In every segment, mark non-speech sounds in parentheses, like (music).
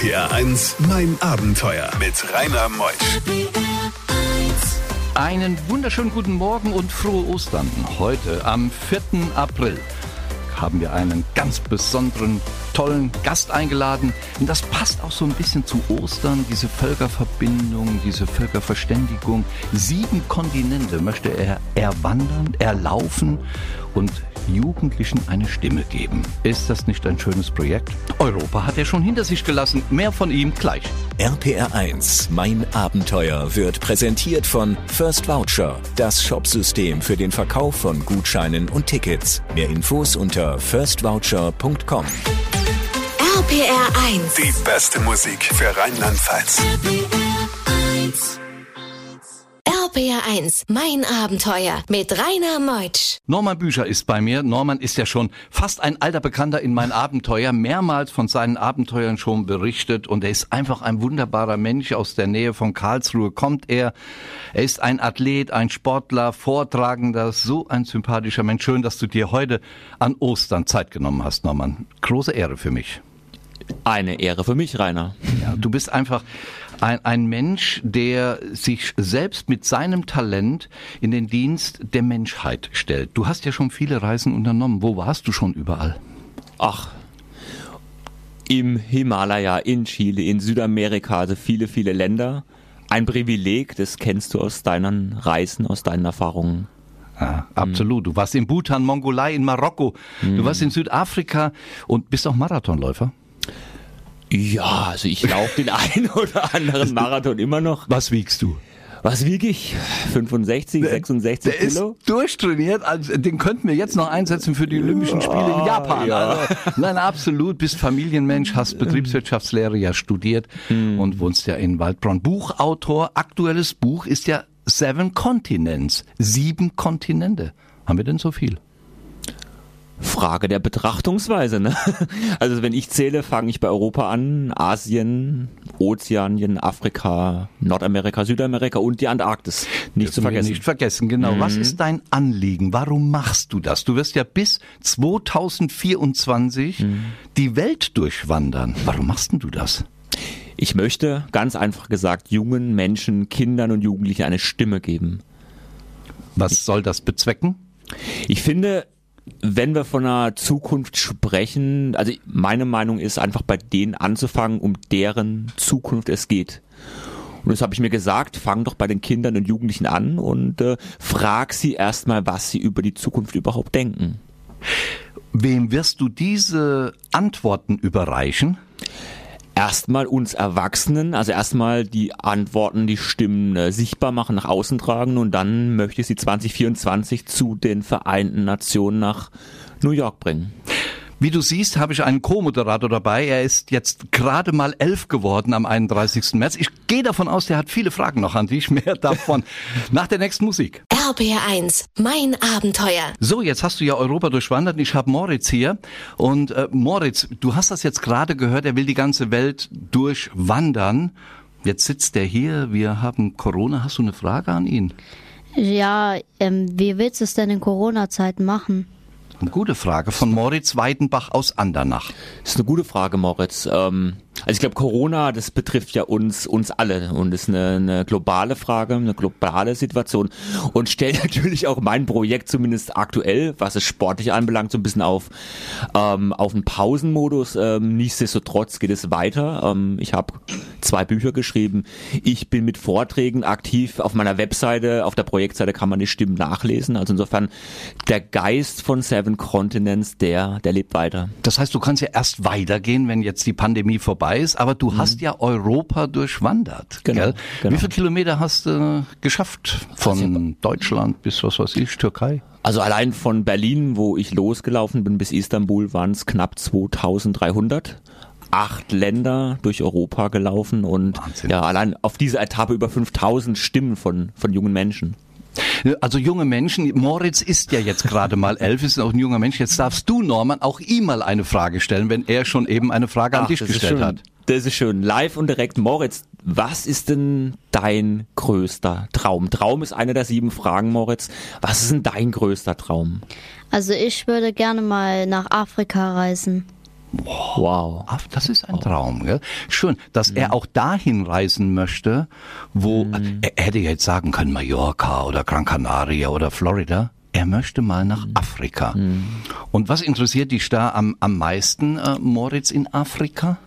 RPR 1, mein Abenteuer mit Rainer Meusch. Einen wunderschönen guten Morgen und frohe Ostern. Heute am 4. April haben wir einen ganz besonderen, tollen Gast eingeladen. Und das passt auch so ein bisschen zu Ostern, diese Völkerverbindung, diese Völkerverständigung. Sieben Kontinente möchte er erwandern, erlaufen und Jugendlichen eine Stimme geben. Ist das nicht ein schönes Projekt? Europa hat er schon hinter sich gelassen. Mehr von ihm gleich. RPR 1, mein Abenteuer wird präsentiert von First Voucher, das Shopsystem für den Verkauf von Gutscheinen und Tickets. Mehr Infos unter firstvoucher.com. RPR 1. Die beste Musik für Rheinland-Pfalz. RPR 1, mein Abenteuer mit Rainer Meutsch. Norman Bücher ist bei mir. Norman ist ja schon fast ein alter Bekannter in mein Abenteuer, mehrmals von seinen Abenteuern schon berichtet und er ist einfach ein wunderbarer Mensch. Aus der Nähe von Karlsruhe kommt er. Er ist ein Athlet, ein Sportler, Vortragender, so ein sympathischer Mensch. Schön, dass du dir heute an Ostern Zeit genommen hast, Norman. Große Ehre für mich. Eine Ehre für mich, Rainer. Ja, du bist einfach ein, ein Mensch, der sich selbst mit seinem Talent in den Dienst der Menschheit stellt. Du hast ja schon viele Reisen unternommen. Wo warst du schon überall? Ach, im Himalaya, in Chile, in Südamerika, also viele, viele Länder. Ein Privileg, das kennst du aus deinen Reisen, aus deinen Erfahrungen. Ja, absolut. Du warst in Bhutan, Mongolei, in Marokko. Du warst in Südafrika und bist auch Marathonläufer. Ja, also ich laufe den (laughs) einen oder anderen Marathon immer noch. Was wiegst du? Was wiege ich? 65, 66 Der Kilo? ist durchtrainiert, also den könnten wir jetzt noch einsetzen für die Olympischen Spiele in Japan. ja. Also, nein, absolut, bist Familienmensch, hast (laughs) Betriebswirtschaftslehre ja studiert und wohnst ja in Waldbronn. Buchautor, aktuelles Buch ist ja Seven Continents, sieben Kontinente. Haben wir denn so viel? Frage der Betrachtungsweise. Ne? (laughs) Also wenn ich zähle, fange ich bei Europa an, Asien, Ozeanien, Afrika, Nordamerika, Südamerika und die Antarktis. Nicht zu Dürfen wir vergessen. Nicht vergessen, genau. Was ist dein Anliegen? Warum machst du das? Du wirst ja bis 2024 die Welt durchwandern. Warum machst denn du das? Ich möchte, ganz einfach gesagt, jungen Menschen, Kindern und Jugendlichen eine Stimme geben. Was soll das bezwecken? Ich finde, wenn wir von einer Zukunft sprechen, also meine Meinung ist einfach bei denen anzufangen, um deren Zukunft es geht. Und das habe ich mir gesagt, fang doch bei den Kindern und Jugendlichen an und äh, frag sie erstmal, was sie über die Zukunft überhaupt denken. Wem wirst du diese Antworten überreichen? Erstmal uns Erwachsenen, also erstmal die Antworten, die Stimmen äh, sichtbar machen, nach außen tragen und dann möchte ich sie 2024 zu den Vereinten Nationen nach New York bringen. Wie du siehst, habe ich einen Co-Moderator dabei. Er ist jetzt gerade mal elf geworden am 31. März. Ich gehe davon aus, der hat viele Fragen noch an dich. (laughs) Mehr davon nach der nächsten Musik. RPR 1, mein Abenteuer. So, jetzt hast du ja Europa durchwandert. Ich habe Moritz hier. Und äh, Moritz, du hast das jetzt gerade gehört. Er will die ganze Welt durchwandern. Jetzt sitzt er hier. Wir haben Corona. Hast du eine Frage an ihn? Ja, ähm, wie willst du es denn in Corona-Zeiten machen? Eine gute Frage von Moritz Weidenbach aus Andernach. Das ist eine gute Frage, Moritz. Ähm, also ich glaube, Corona, das betrifft ja uns, uns alle und ist eine, eine globale Frage, eine globale Situation und stellt (laughs) natürlich auch mein Projekt zumindest aktuell, was es sportlich anbelangt, so ein bisschen auf ähm, auf einen Pausenmodus. Ähm, nichtsdestotrotz geht es weiter. Ähm, ich habe zwei Bücher geschrieben. Ich bin mit Vorträgen aktiv auf meiner Webseite, auf der Projektseite kann man die Stimmen nachlesen. Also insofern der Geist von Seven Continents, der der lebt weiter. Das heißt, du kannst ja erst weitergehen, wenn jetzt die Pandemie vorbei ist, aber du hast ja Europa durchwandert. Genau, genau. Wie viele Kilometer hast du geschafft? Von Deutschland bis was weiß ich, Türkei? Also allein von Berlin, wo ich losgelaufen bin, bis Istanbul waren es knapp 2300. Acht Länder durch Europa gelaufen und Wahnsinn. ja, allein auf dieser Etappe über 5000 Stimmen von, von jungen Menschen. Also junge Menschen, Moritz ist ja jetzt gerade mal elf, ist auch ein junger Mensch. Jetzt darfst du, Norman, auch ihm mal eine Frage stellen, wenn er schon eben eine Frage an Ach, dich das ist gestellt schön. hat. Das ist schön. Live und direkt. Moritz, was ist denn dein größter Traum? Traum ist eine der sieben Fragen, Moritz. Was ist denn dein größter Traum? Also ich würde gerne mal nach Afrika reisen. Wow. Af- Das ist ein Traum. Gell? Schön, dass er auch dahin reisen möchte, wo er, er hätte jetzt sagen können Mallorca oder Gran Canaria oder Florida. Er möchte mal nach Afrika. Und was interessiert dich da am, am meisten, äh, Moritz, in Afrika?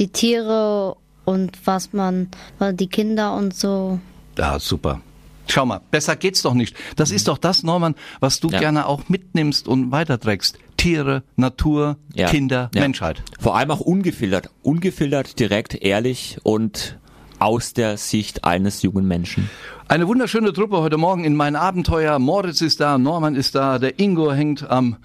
Die Tiere und was man, die Kinder und so. Ja, super. Schau mal, besser geht's doch nicht. Das ist doch das, Norman, was du Ja. gerne auch mitnimmst und weiterträgst. Tiere, Natur, Ja. Kinder, Ja. Menschheit. Vor allem auch ungefiltert. Ungefiltert, direkt, ehrlich und aus der Sicht eines jungen Menschen. Eine wunderschöne Truppe heute Morgen in mein Abenteuer. Moritz ist da, Norman ist da, der Ingo hängt am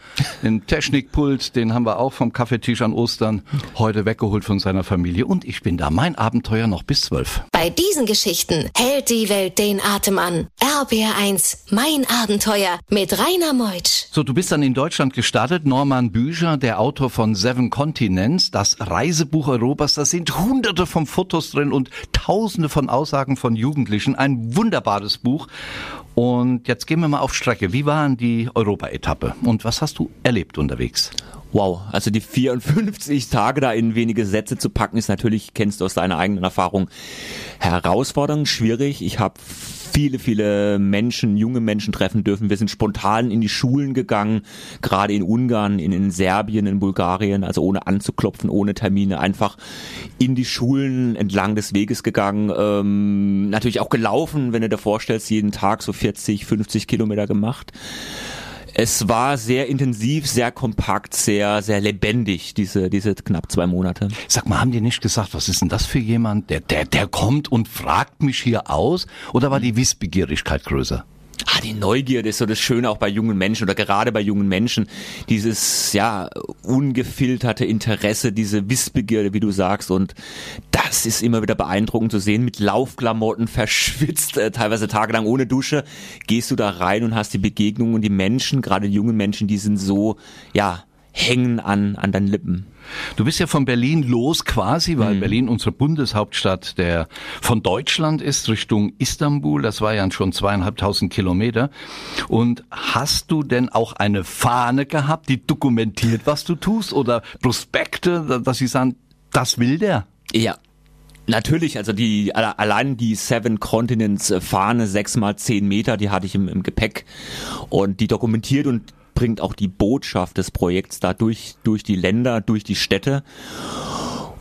den Technikpult, den haben wir auch vom Kaffeetisch an Ostern heute weggeholt von seiner Familie. Und ich bin da. Mein Abenteuer noch bis zwölf. Bei diesen Geschichten hält die Welt den Atem an. RBR1, mein Abenteuer mit Rainer Meutsch. So, du bist dann in Deutschland gestartet. Norman Bücher, der Autor von Seven Continents, das Reisebuch Europas. Da sind hunderte von Fotos drin und tausende von Aussagen von Jugendlichen. Ein wunderbares Buch. Und jetzt gehen wir mal auf Strecke. Wie war denn die Europa-Etappe? Und was hast du erlebt unterwegs? Wow, also die 54 Tage da in wenige Sätze zu packen, ist natürlich, kennst du aus deiner eigenen Erfahrung, herausfordernd, schwierig. Ich habe viele, viele Menschen, junge Menschen treffen dürfen. Wir sind spontan in die Schulen gegangen, gerade in Ungarn, in, in Serbien, in Bulgarien, also ohne anzuklopfen, ohne Termine, einfach in die Schulen entlang des Weges gegangen. Ähm, natürlich auch gelaufen, wenn du dir vorstellst, jeden Tag so 40, 50 Kilometer gemacht. Es war sehr intensiv, sehr kompakt, sehr, sehr lebendig, diese, diese knapp zwei Monate. Sag mal, haben die nicht gesagt, was ist denn das für jemand? Der, der, der kommt und fragt mich hier aus? Oder war die Wissbegierigkeit größer? Ah, die Neugierde ist so das Schöne auch bei jungen Menschen oder gerade bei jungen Menschen. Dieses, ja, ungefilterte Interesse, diese Wissbegierde, wie du sagst. Und das ist immer wieder beeindruckend zu sehen. Mit Laufklamotten (laughs) verschwitzt, äh, teilweise tagelang ohne Dusche, gehst du da rein und hast die Begegnungen und die Menschen, gerade die jungen Menschen, die sind so, ja, hängen an, an deinen Lippen. Du bist ja von Berlin los quasi, weil Berlin unsere Bundeshauptstadt der von Deutschland ist Richtung Istanbul. Das war ja schon zweieinhalbtausend Kilometer. Und hast du denn auch eine Fahne gehabt, die dokumentiert, was du tust? Oder Prospekte, dass sie sagen, das will der? Ja. Natürlich, also die alle- allein die Seven Continents äh, Fahne, sechs mal zehn Meter, die hatte ich im, im Gepäck und die dokumentiert und bringt auch die Botschaft des Projekts da durch, durch die Länder, durch die Städte.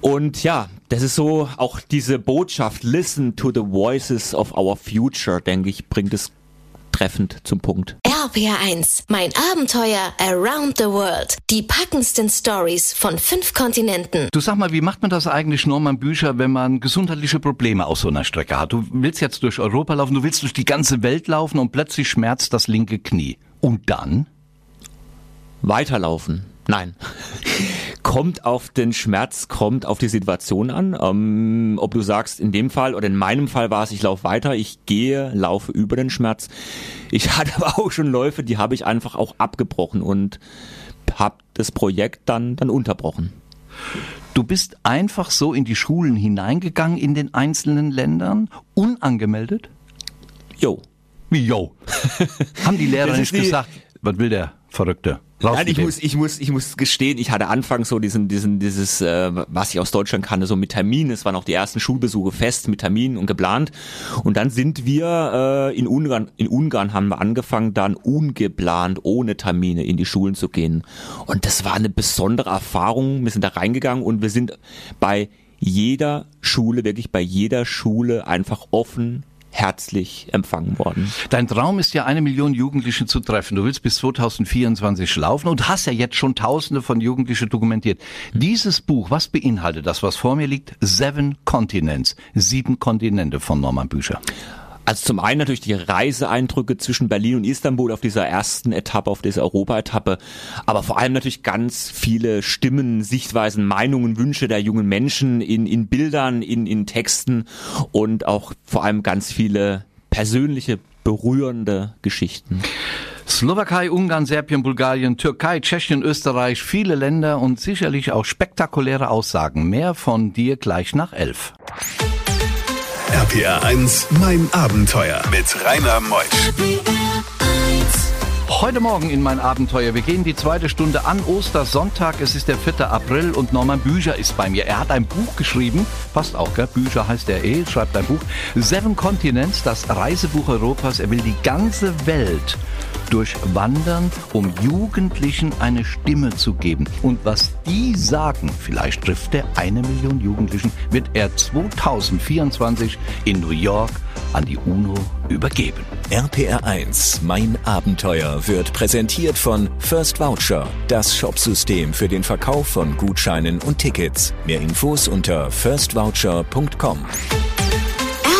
Und ja, das ist so auch diese Botschaft, listen to the voices of our future, denke ich, bringt es treffend zum Punkt. RBR1, mein Abenteuer around the world. Die packendsten Stories von fünf Kontinenten. Du sag mal, wie macht man das eigentlich, Norman Bücher, wenn man gesundheitliche Probleme auf so einer Strecke hat? Du willst jetzt durch Europa laufen, du willst durch die ganze Welt laufen und plötzlich schmerzt das linke Knie. Und dann? Weiterlaufen. Nein. (laughs) kommt auf den Schmerz, kommt auf die Situation an. Ähm, ob du sagst, in dem Fall oder in meinem Fall war es, ich laufe weiter, ich gehe, laufe über den Schmerz. Ich (laughs) hatte aber auch schon Läufe, die habe ich einfach auch abgebrochen und habe das Projekt dann, dann unterbrochen. Du bist einfach so in die Schulen hineingegangen in den einzelnen Ländern, unangemeldet? Jo. Wie, yo? (laughs) Haben die Lehrer nicht die- gesagt, was will der Verrückte? Nein, ich muss, ich muss, ich muss gestehen, ich hatte anfangs so diesen, diesen, dieses, äh, was ich aus Deutschland kannte, so mit Termin. Es waren auch die ersten Schulbesuche fest mit Termin und geplant. Und dann sind wir äh, in Ungarn, in Ungarn haben wir angefangen, dann ungeplant, ohne Termine in die Schulen zu gehen. Und das war eine besondere Erfahrung. Wir sind da reingegangen und wir sind bei jeder Schule, wirklich bei jeder Schule einfach offen, herzlich empfangen worden. Dein Traum ist ja, eine Million Jugendliche zu treffen. Du willst bis 2024 laufen und hast ja jetzt schon Tausende von Jugendlichen dokumentiert. Dieses Buch, was beinhaltet das, was vor mir liegt? Seven Continents, sieben Kontinente von Norman Bücher. Also zum einen natürlich die Reiseeindrücke zwischen Berlin und Istanbul auf dieser ersten Etappe, auf dieser Europa-Etappe, aber vor allem natürlich ganz viele Stimmen, Sichtweisen, Meinungen, Wünsche der jungen Menschen in, in Bildern, in, in Texten und auch vor allem ganz viele persönliche, berührende Geschichten. Slowakei, Ungarn, Serbien, Bulgarien, Türkei, Tschechien, Österreich, viele Länder und sicherlich auch spektakuläre Aussagen. Mehr von dir gleich nach elf. RPR 1, mein Abenteuer mit Rainer Meusch. Heute Morgen in mein Abenteuer. Wir gehen die zweite Stunde an Ostersonntag. Es ist der 4. April und Norman Bücher ist bei mir. Er hat ein Buch geschrieben. Passt auch, gell? Bücher heißt er eh. Schreibt ein Buch. Seven Continents, das Reisebuch Europas. Er will die ganze Welt durchwandern, um Jugendlichen eine Stimme zu geben. Und was die sagen, vielleicht trifft er eine Million Jugendlichen, wird er 2024 in New York an die UNO übergeben. RPR 1, mein Abenteuer, wird präsentiert von First Voucher, das Shopsystem für den Verkauf von Gutscheinen und Tickets. Mehr Infos unter firstvoucher.com.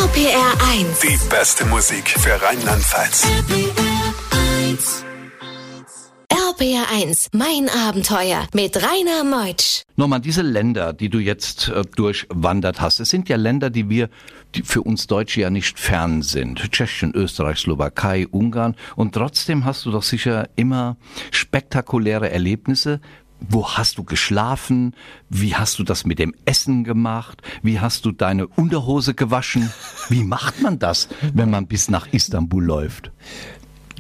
RPR 1. Die beste Musik für Rheinland-Pfalz. RPR 1, mein Abenteuer mit Rainer Meutsch. Norman, diese Länder, die du jetzt äh, durchwandert hast, es sind ja Länder, die wir, die für uns Deutsche ja nicht fern sind. Tschechien, Österreich, Slowakei, Ungarn. Und trotzdem hast du doch sicher immer spektakuläre Erlebnisse. Wo hast du geschlafen? Wie hast du das mit dem Essen gemacht? Wie hast du deine Unterhose gewaschen? Wie macht man das, wenn man bis nach Istanbul läuft?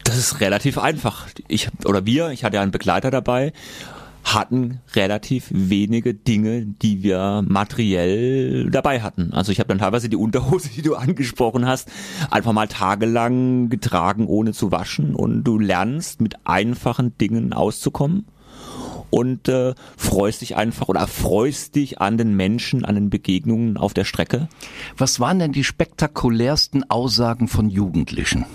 Das ist relativ einfach. Ich oder wir, ich hatte ja einen Begleiter dabei, hatten relativ wenige Dinge, die wir materiell dabei hatten. Also ich habe dann teilweise die Unterhose, die du angesprochen hast, einfach mal tagelang getragen, ohne zu waschen. Und du lernst mit einfachen Dingen auszukommen und äh, freust dich einfach oder freust dich an den Menschen, an den Begegnungen auf der Strecke. Was waren denn die spektakulärsten Aussagen von Jugendlichen?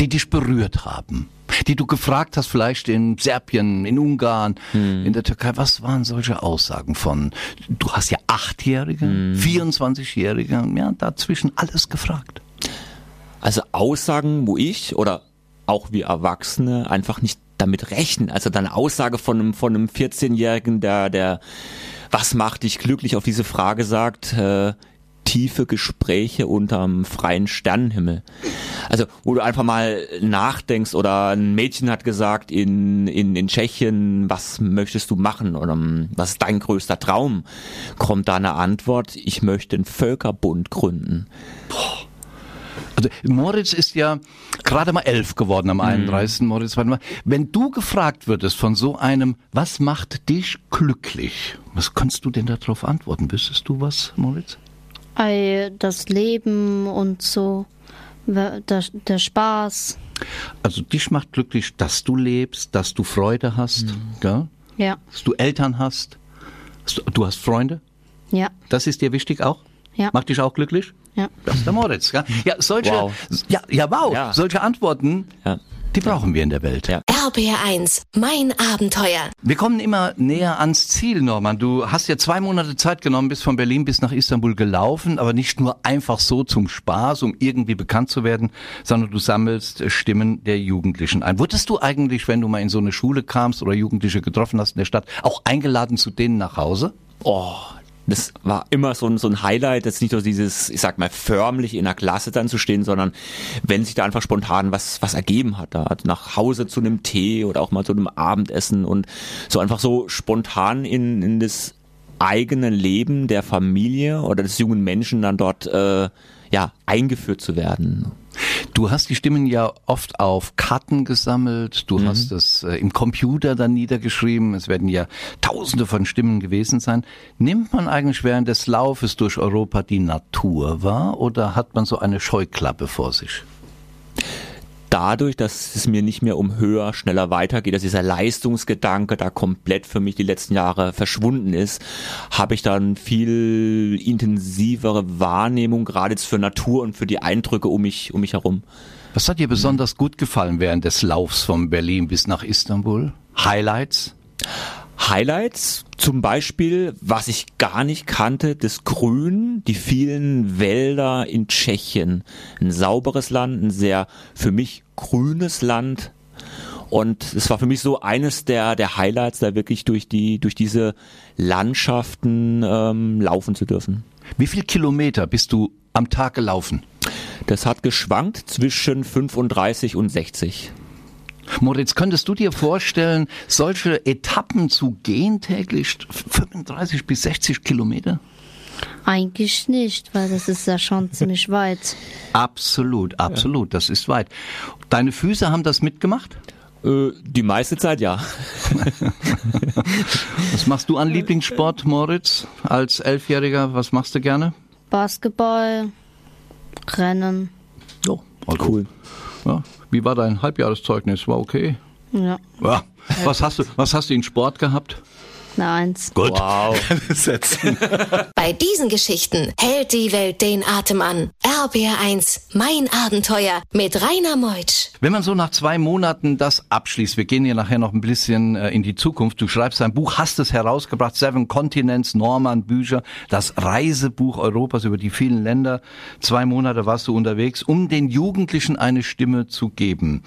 Die dich berührt haben, die du gefragt hast, vielleicht in Serbien, in Ungarn, Hm. in der Türkei. Was waren solche Aussagen von, du hast ja Achtjährige, Hm. 24-Jährige, ja, dazwischen alles gefragt. Also Aussagen, wo ich oder auch wir Erwachsene einfach nicht damit rechnen. Also dann Aussage von einem, von einem 14-Jährigen, der, der, was macht dich glücklich, auf diese Frage sagt, äh, tiefe Gespräche unterm freien Sternenhimmel. Also, wo du einfach mal nachdenkst oder ein Mädchen hat gesagt in, in, in Tschechien, was möchtest du machen oder was ist dein größter Traum? Kommt da eine Antwort, ich möchte einen Völkerbund gründen. Also Moritz ist ja gerade mal elf geworden Mhm. am 31. Moritz, warte mal. Wenn du gefragt würdest von so einem, was macht dich glücklich? Was kannst du denn darauf antworten? Wüsstest du was, Moritz? Ei, das Leben und so, der, der Spaß. Also dich macht glücklich, dass du lebst, dass du Freude hast, Mhm. gell? Ja, dass du Eltern hast, du hast Freunde. ja, Das ist dir wichtig auch? Ja. Macht dich auch glücklich? ja. Das ist der Moritz. Gell? Ja, solche, Wow. ja, ja, wow, Ja. solche Antworten, Ja. die brauchen wir in der Welt. Ja. RPR 1, mein Abenteuer. Wir kommen immer näher ans Ziel, Norman. Du hast ja zwei Monate Zeit genommen, bist von Berlin bis nach Istanbul gelaufen, aber nicht nur einfach so zum Spaß, um irgendwie bekannt zu werden, sondern du sammelst Stimmen der Jugendlichen ein. Wurdest du eigentlich, wenn du mal in so eine Schule kamst oder Jugendliche getroffen hast in der Stadt, auch eingeladen zu denen nach Hause? Oh, das war immer so ein, so ein Highlight, jetzt nicht nur dieses, ich sag mal, förmlich in der Klasse dann zu stehen, sondern wenn sich da einfach spontan was, was ergeben hat, da nach Hause zu einem Tee oder auch mal zu einem Abendessen und so einfach so spontan in, in das eigene Leben der Familie oder des jungen Menschen dann dort, äh, ja, eingeführt zu werden. Du hast die Stimmen ja oft auf Karten gesammelt, du hast es äh, im Computer dann niedergeschrieben, es werden ja tausende von Stimmen gewesen sein. Nimmt man eigentlich während des Laufes durch Europa die Natur wahr oder hat man so eine Scheuklappe vor sich? Dadurch, dass es mir nicht mehr um höher, schneller weitergeht, dass dieser Leistungsgedanke da komplett für mich die letzten Jahre verschwunden ist, habe ich dann viel intensivere Wahrnehmung, gerade jetzt für Natur und für die Eindrücke um mich, um mich herum. Was hat dir besonders gut gefallen während des Laufs von Berlin bis nach Istanbul? Highlights? Highlights, zum Beispiel, was ich gar nicht kannte, das Grün, die vielen Wälder in Tschechien. Ein sauberes Land, ein sehr für mich grünes Land. Und es war für mich so eines der, der Highlights, da wirklich durch die, durch diese Landschaften ähm, laufen zu dürfen. Wie viel Kilometer bist du am Tag gelaufen? Das hat geschwankt zwischen 35 und 60. Moritz, könntest du dir vorstellen, solche Etappen zu gehen täglich, 35 bis 60 Kilometer? Eigentlich nicht, weil das ist ja schon (laughs) ziemlich weit. Absolut, absolut, das ist weit. Deine Füße haben das mitgemacht? Äh, die meiste Zeit ja. (laughs) Was machst du an Lieblingssport, Moritz, als Elfjähriger? Was machst du gerne? Basketball, Rennen. Oh, also, Cool. Ja. Wie war dein Halbjahreszeugnis? War okay? Ja, Ja. Was hast du, was hast du in Sport gehabt? Eine Eins. Gut. Wow. (laughs) (laughs) Bei diesen Geschichten hält die Welt den Atem an. RBR1, mein Abenteuer mit Rainer Meutsch. Wenn man so nach zwei Monaten das abschließt, wir gehen ja nachher noch ein bisschen äh, in die Zukunft. Du schreibst ein Buch, hast es herausgebracht, Seven Continents, Norman Bücher, das Reisebuch Europas über die vielen Länder. Zwei Monate warst du unterwegs, um den Jugendlichen eine Stimme zu geben.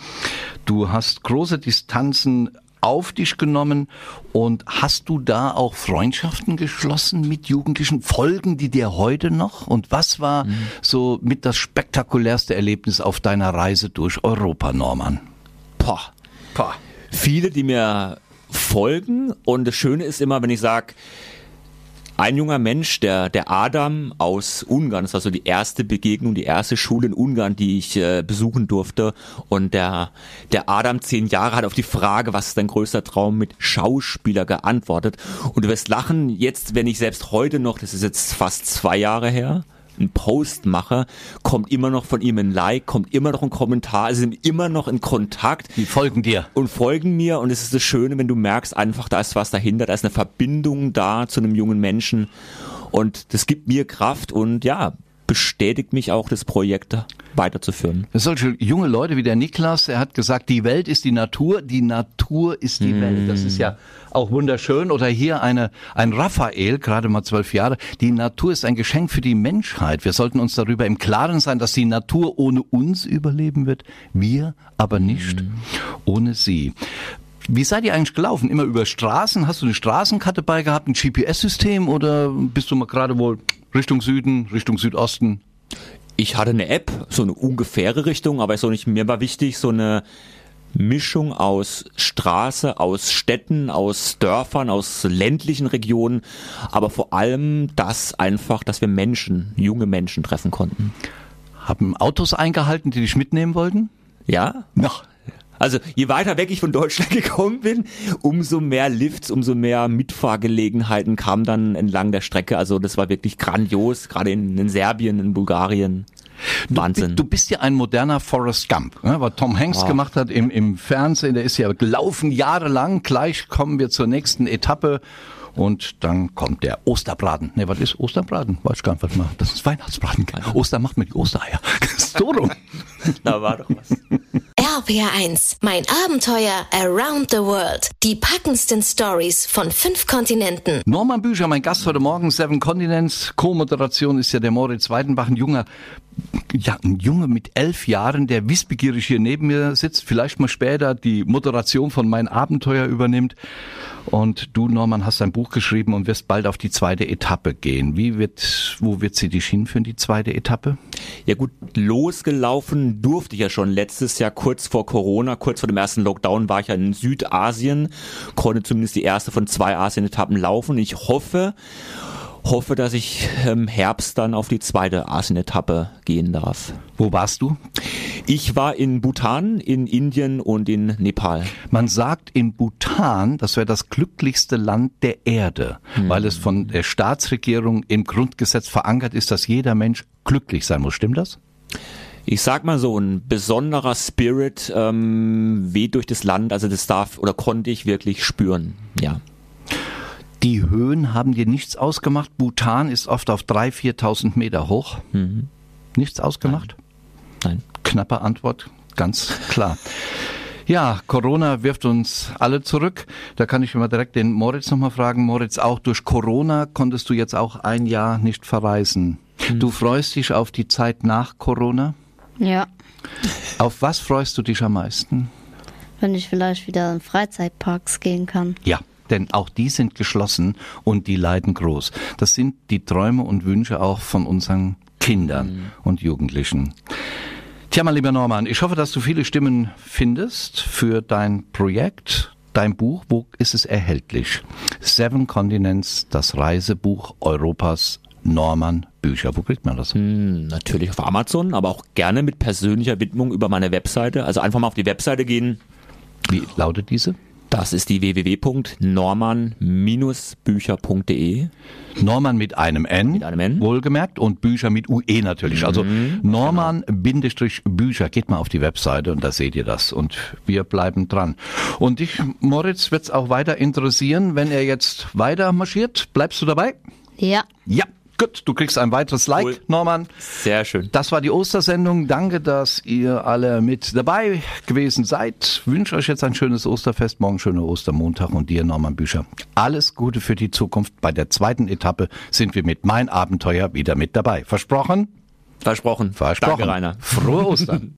Du hast große Distanzen auf dich genommen und hast du da auch Freundschaften geschlossen mit Jugendlichen? Folgen die dir heute noch? Und was war so mit das spektakulärste Erlebnis auf deiner Reise durch Europa, Norman? Poh. Viele, die mir folgen und das Schöne ist immer, wenn ich sage, ein junger Mensch, der, der Adam aus Ungarn, das war so die erste Begegnung, die erste Schule in Ungarn, die ich äh, besuchen durfte. Und der, der Adam, zehn Jahre, hat auf die Frage, was ist dein größter Traum, mit Schauspieler geantwortet. Und du wirst lachen, jetzt, wenn ich selbst heute noch, das ist jetzt fast zwei Jahre her, einen Post mache, kommt immer noch von ihm ein Like, kommt immer noch ein Kommentar, also sind immer noch in Kontakt. Die folgen dir. und folgen mir. Und es ist das Schöne, wenn du merkst einfach, da ist was dahinter, da ist eine Verbindung da zu einem jungen Menschen. Und das gibt mir Kraft. Und ja, bestätigt mich auch, das Projekt weiterzuführen. Solche junge Leute wie der Niklas, er hat gesagt, die Welt ist die Natur, die Natur ist die Welt. Das ist ja auch wunderschön. Oder hier eine, ein Raphael, gerade mal zwölf Jahre. Die Natur ist ein Geschenk für die Menschheit. Wir sollten uns darüber im Klaren sein, dass die Natur ohne uns überleben wird. Wir aber nicht ohne sie. Wie seid ihr eigentlich gelaufen? Immer über Straßen? Hast du eine Straßenkarte bei gehabt, ein GPS-System oder bist du mal gerade wohl Richtung Süden, Richtung Südosten? Ich hatte eine App, so eine ungefähre Richtung, aber so nicht, mir war wichtig, so eine Mischung aus Straße, aus Städten, aus Dörfern, aus ländlichen Regionen, aber vor allem das einfach, dass wir Menschen, junge Menschen treffen konnten. Haben Autos eingehalten, die dich mitnehmen wollten? Ja? Noch. Also je weiter weg ich von Deutschland (laughs) gekommen bin, umso mehr Lifts, umso mehr Mitfahrgelegenheiten kamen dann entlang der Strecke. Also das war wirklich grandios, gerade in, in Serbien, in Bulgarien. Wahnsinn. Du bist ja ein moderner Forrest Gump, ne? was Tom Hanks gemacht hat im, im Fernsehen. Der ist ja gelaufen jahrelang. Gleich kommen wir zur nächsten Etappe. Und dann kommt der Osterbraten. Ne, was ist Osterbraten? Weiß ich gar nicht, was man. Das ist Weihnachtsbraten. Ostern macht man die Ostereier. (laughs) so rum. (laughs) da war doch was. RPR1, mein Abenteuer around the world. Die packendsten Stories von fünf Kontinenten. Norman Bücher, mein Gast heute Morgen, Seven Continents. Co-Moderation ist ja der Moritz Weidenbach, ein junger, ja, ein Junge mit elf Jahren, der wissbegierig hier neben mir sitzt, vielleicht mal später die Moderation von Mein Abenteuer übernimmt. Und du, Norman, hast ein Buch geschrieben und wirst bald auf die zweite Etappe gehen. Wie wird, wo wird sie dich hinführen, die zweite Etappe? Ja gut, losgelaufen durfte ich ja schon letztes Jahr kurz vor Corona, kurz vor dem ersten Lockdown war ich ja in Südasien, konnte zumindest die erste von zwei Asien-Etappen laufen. Ich hoffe, hoffe, dass ich im Herbst dann auf die zweite Asien-Etappe gehen darf. Wo warst du? Ich war in Bhutan, in Indien und in Nepal. Man sagt in Bhutan, das wäre das glücklichste Land der Erde, weil es von der Staatsregierung im Grundgesetz verankert ist, dass jeder Mensch glücklich sein muss. Stimmt das? Ich sag mal so, ein besonderer Spirit ähm, weht durch das Land, also das darf oder konnte ich wirklich spüren, ja. Die Höhen haben dir nichts ausgemacht. Bhutan ist oft auf 3.000, 4.000 Meter hoch. Nichts ausgemacht? Nein. Knappe Antwort, ganz klar. Ja, Corona wirft uns alle zurück. Da kann ich mal direkt den Moritz nochmal fragen. Moritz, auch durch Corona konntest du jetzt auch ein Jahr nicht verreisen. Du freust dich auf die Zeit nach Corona? Ja, Auf was freust du dich am meisten? wenn ich vielleicht wieder in Freizeitparks gehen kann. Ja, denn auch die sind geschlossen und die leiden groß. Das sind die Träume und Wünsche auch von unseren Kindern und Jugendlichen. Tja, mein lieber Norman, ich hoffe, dass du viele Stimmen findest für dein Projekt, dein Buch. Wo ist es erhältlich? Seven Continents, das Reisebuch Europas Norman Bücher. Wo kriegt man das? Hm, natürlich auf Amazon, aber auch gerne mit persönlicher Widmung über meine Webseite. Also einfach mal auf die Webseite gehen. Wie lautet diese? Das ist die www.norman-bücher.de. Norman mit einem N, Mit einem N. wohlgemerkt, und Bücher mit UE natürlich. Also Mhm. Norman-Bücher, geht mal auf die Webseite und da seht ihr das. Und wir bleiben dran. Und dich, Moritz, wird's auch weiter interessieren, wenn er jetzt weiter marschiert. Bleibst du dabei? Ja. Ja. Gut, du kriegst ein weiteres Like, Cool. Norman. Sehr schön. Das war die Ostersendung. Danke, dass ihr alle mit dabei gewesen seid. Wünsche euch jetzt ein schönes Osterfest, morgen schöner Ostermontag und dir, Norman Bücher. Alles Gute für die Zukunft. Bei der zweiten Etappe sind wir mit Mein Abenteuer wieder mit dabei. Versprochen? Versprochen. Versprochen. Danke, Rainer. Frohe Ostern. (laughs)